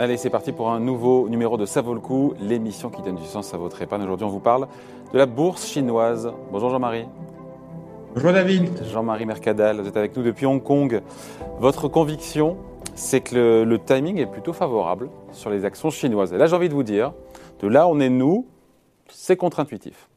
Allez, c'est parti pour un nouveau numéro de Ça vaut le coup, l'émission qui donne du sens à votre épargne. Aujourd'hui, on vous parle de la bourse chinoise. Bonjour Jean-Marie. Bonjour David. Jean-Marie Mercadal, vous êtes avec nous depuis Hong Kong. Votre conviction, c'est que le, timing est plutôt favorable sur les actions chinoises. Et là, j'ai envie de vous dire, de là on est nous, c'est contre-intuitif.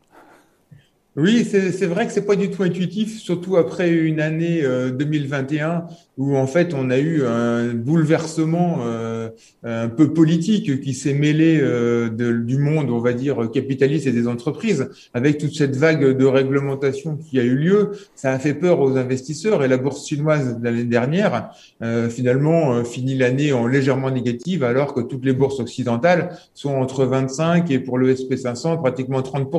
Oui, c'est vrai que c'est pas du tout intuitif, surtout après une année 2021 euh, où en fait on a eu un bouleversement euh, un peu politique qui s'est mêlé euh, de, du monde, on va dire capitaliste et des entreprises, avec toute cette vague de réglementation qui a eu lieu. Ça a fait peur aux investisseurs et la bourse chinoise l'année dernière finalement finit l'année en légèrement négative, alors que toutes les bourses occidentales sont entre 25 et pour le SP500 pratiquement 30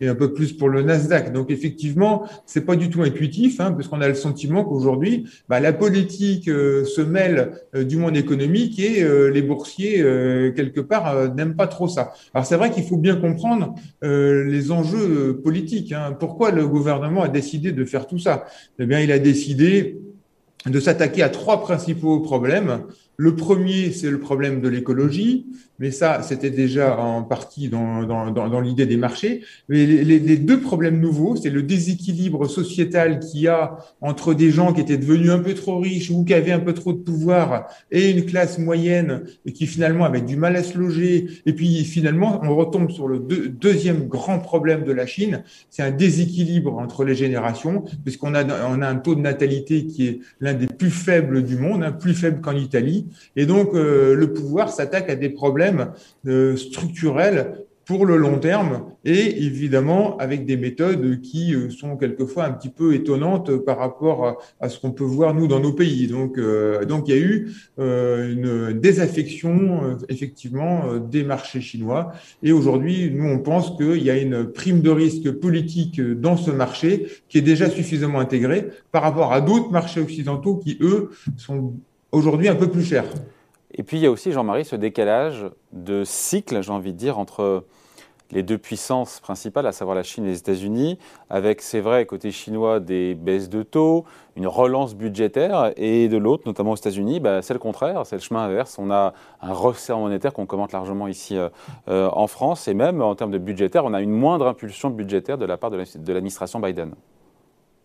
et un peu plus pour le Nasdaq. Donc effectivement, c'est pas du tout intuitif, hein, parce qu'on a le sentiment qu'aujourd'hui, bah, la politique euh, se mêle euh, du monde économique et euh, les boursiers quelque part n'aiment pas trop ça. Alors c'est vrai qu'il faut bien comprendre les enjeux politiques. Hein. Pourquoi le gouvernement a décidé de faire tout ça? Eh bien, il a décidé de s'attaquer à trois principaux problèmes. Le premier, c'est le problème de l'écologie, mais ça, c'était déjà en partie dans, l'idée des marchés. Mais les, deux problèmes nouveaux, c'est le déséquilibre sociétal qu'il y a entre des gens qui étaient devenus un peu trop riches ou qui avaient un peu trop de pouvoir et une classe moyenne qui finalement avaient du mal à se loger. Et puis finalement, on retombe sur le deuxième grand problème de la Chine, c'est un déséquilibre entre les générations, puisqu'on a, on a un taux de natalité qui est l'un des plus faibles du monde, plus faible qu'en Italie. Et donc, euh, le pouvoir s'attaque à des problèmes euh, structurels pour le long terme et évidemment avec des méthodes qui euh, sont quelquefois un petit peu étonnantes par rapport à, ce qu'on peut voir nous dans nos pays. Donc, donc il y a eu une désaffection effectivement des marchés chinois et aujourd'hui nous on pense qu'il y a une prime de risque politique dans ce marché qui est déjà suffisamment intégré par rapport à d'autres marchés occidentaux qui eux sont aujourd'hui un peu plus cher. Et puis il y a aussi, Jean-Marie, ce décalage de cycle, j'ai envie de dire, entre les deux puissances principales, à savoir la Chine et les États-Unis, avec, c'est vrai, côté chinois, des baisses de taux, une relance budgétaire, et de l'autre, notamment aux États-Unis, bah, c'est le contraire, c'est le chemin inverse. On a un resserre monétaire qu'on commente largement ici euh, euh, en France, et même en termes de budgétaire, on a une moindre impulsion budgétaire de la part de l'administration Biden.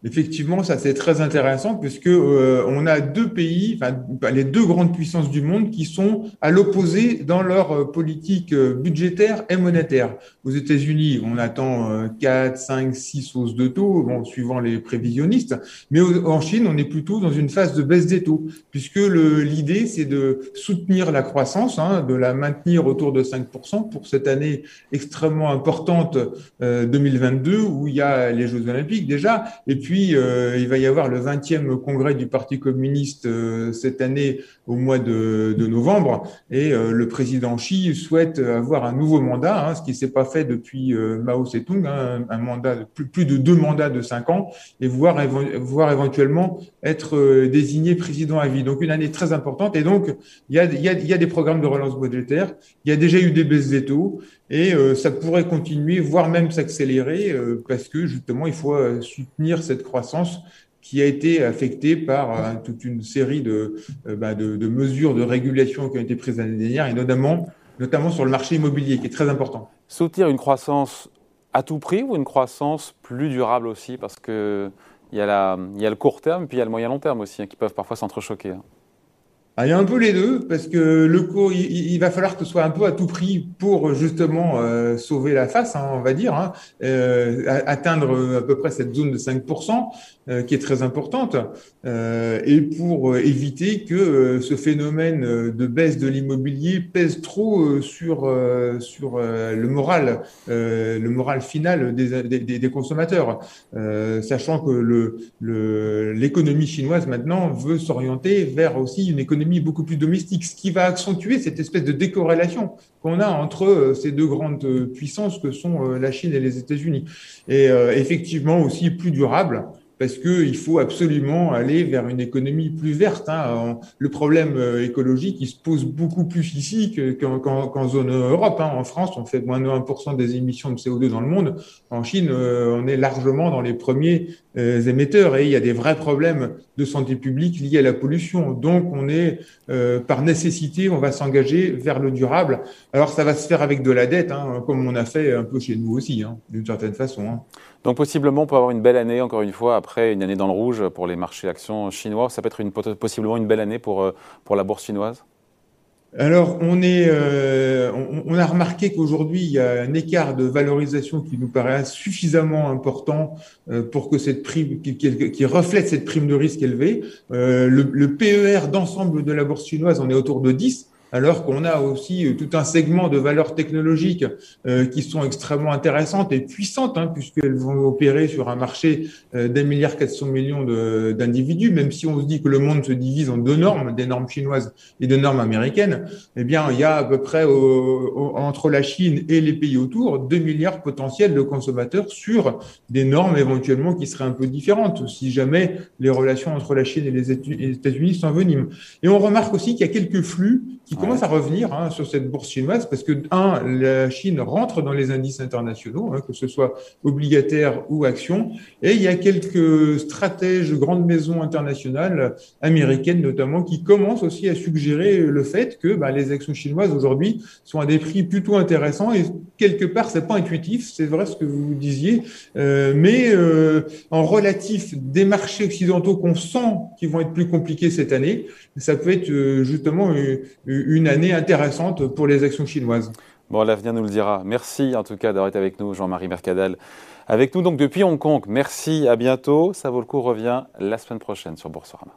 Effectivement, ça c'est très intéressant puisque euh, on a deux pays, enfin les deux grandes puissances du monde qui sont à l'opposé dans leur euh, politique euh, budgétaire et monétaire. Aux États-Unis, on attend 4, 5, 6 hausses de taux, bon, suivant les prévisionnistes, mais en Chine, on est plutôt dans une phase de baisse des taux puisque l'idée c'est de soutenir la croissance, hein, de la maintenir autour de 5% pour cette année extrêmement importante 2022 où il y a les Jeux Olympiques déjà et puis puis, euh, il va y avoir le 20e congrès du Parti communiste euh, cette année au mois de, novembre. Et euh, le président Xi souhaite avoir un nouveau mandat, hein, ce qui ne s'est pas fait depuis Mao Zedong, hein, un mandat plus, plus, de deux mandats de cinq ans, et voir, éventuellement être désigné président à vie. Donc, une année très importante. Et donc, il y a, y a des programmes de relance budgétaire. Il y a déjà eu des baisses des taux. Et ça pourrait continuer, voire même s'accélérer, parce que justement, il faut soutenir cette croissance qui a été affectée par euh, toute une série euh, bah, de, mesures de régulation qui ont été prises l'année dernière, et notamment, notamment sur le marché immobilier, qui est très important. Soutenir une croissance à tout prix ou une croissance plus durable aussi? Parce qu'il y, a y a le court terme, puis il y a le moyen long terme aussi, hein, qui peuvent parfois s'entrechoquer. Hein. Ah, il y a un peu les deux, parce que le cours, il, va falloir que ce soit un peu à tout prix pour justement euh, sauver la face, hein, on va dire, hein, euh, atteindre à peu près cette zone de 5%, euh, qui est très importante, et pour éviter que ce phénomène de baisse de l'immobilier pèse trop sur, sur le moral, le moral final des, des, des consommateurs, sachant que l'économie le, chinoise maintenant veut s'orienter vers aussi une économie beaucoup plus domestique, ce qui va accentuer cette espèce de décorrélation qu'on a entre euh, ces deux grandes euh, puissances que sont euh, la Chine et les États-Unis. Et effectivement aussi plus durable, parce qu'il faut absolument aller vers une économie plus verte. Hein. Le problème euh, écologique, il se pose beaucoup plus ici qu'en zone Europe. Hein. En France, on fait moins de 1% des émissions de CO2 dans le monde. En Chine, euh, on est largement dans les premiers euh, émetteurs et il y a des vrais problèmes de santé publique liés à la pollution. Donc, on est, par nécessité, on va s'engager vers le durable. Alors, ça va se faire avec de la dette, hein, comme on a fait un peu chez nous aussi, d'une certaine façon. Donc, possiblement, on peut avoir une belle année, encore une fois, après une année dans le rouge pour les marchés d'actions chinois. Ça peut être une, possiblement une belle année pour, euh, pour la bourse chinoise? Alors, on, est, euh, on, a remarqué qu'aujourd'hui, il y a un écart de valorisation qui nous paraît suffisamment important euh, pour que cette prime, qui, reflète cette prime de risque élevée. le, le PER d'ensemble de la bourse chinoise, on est autour de 10 alors qu'on a aussi euh, tout un segment de valeurs technologiques euh, qui sont extrêmement intéressantes et puissantes, hein, puisqu'elles vont opérer sur un marché euh, d'un milliard 400 millions d'individus, même si on se dit que le monde se divise en deux normes, des normes chinoises et des normes américaines, eh bien, il y a à peu près entre la Chine et les pays autour 2 milliards potentiels de consommateurs sur des normes éventuellement qui seraient un peu différentes, si jamais les relations entre la Chine et les États-Unis s'enveniment. Et on remarque aussi qu'il y a quelques flux qui commence à revenir hein, sur cette bourse chinoise parce que, un, la Chine rentre dans les indices internationaux, hein, que ce soit obligataire ou action, et il y a quelques stratèges, grandes maisons internationales, américaines notamment, qui commencent aussi à suggérer le fait que bah, les actions chinoises aujourd'hui sont à des prix plutôt intéressants et quelque part, c'est pas intuitif, c'est vrai ce que vous disiez, euh, mais euh, en relatif des marchés occidentaux qu'on sent qui vont être plus compliqués cette année, ça peut être euh, justement une année intéressante pour les actions chinoises. Bon, l'avenir nous le dira. Merci en tout cas d'avoir été avec nous, Jean-Marie Mercadal. Avec nous donc depuis Hong Kong. Merci, à bientôt. Ça vaut le coup, revient la semaine prochaine sur Boursorama.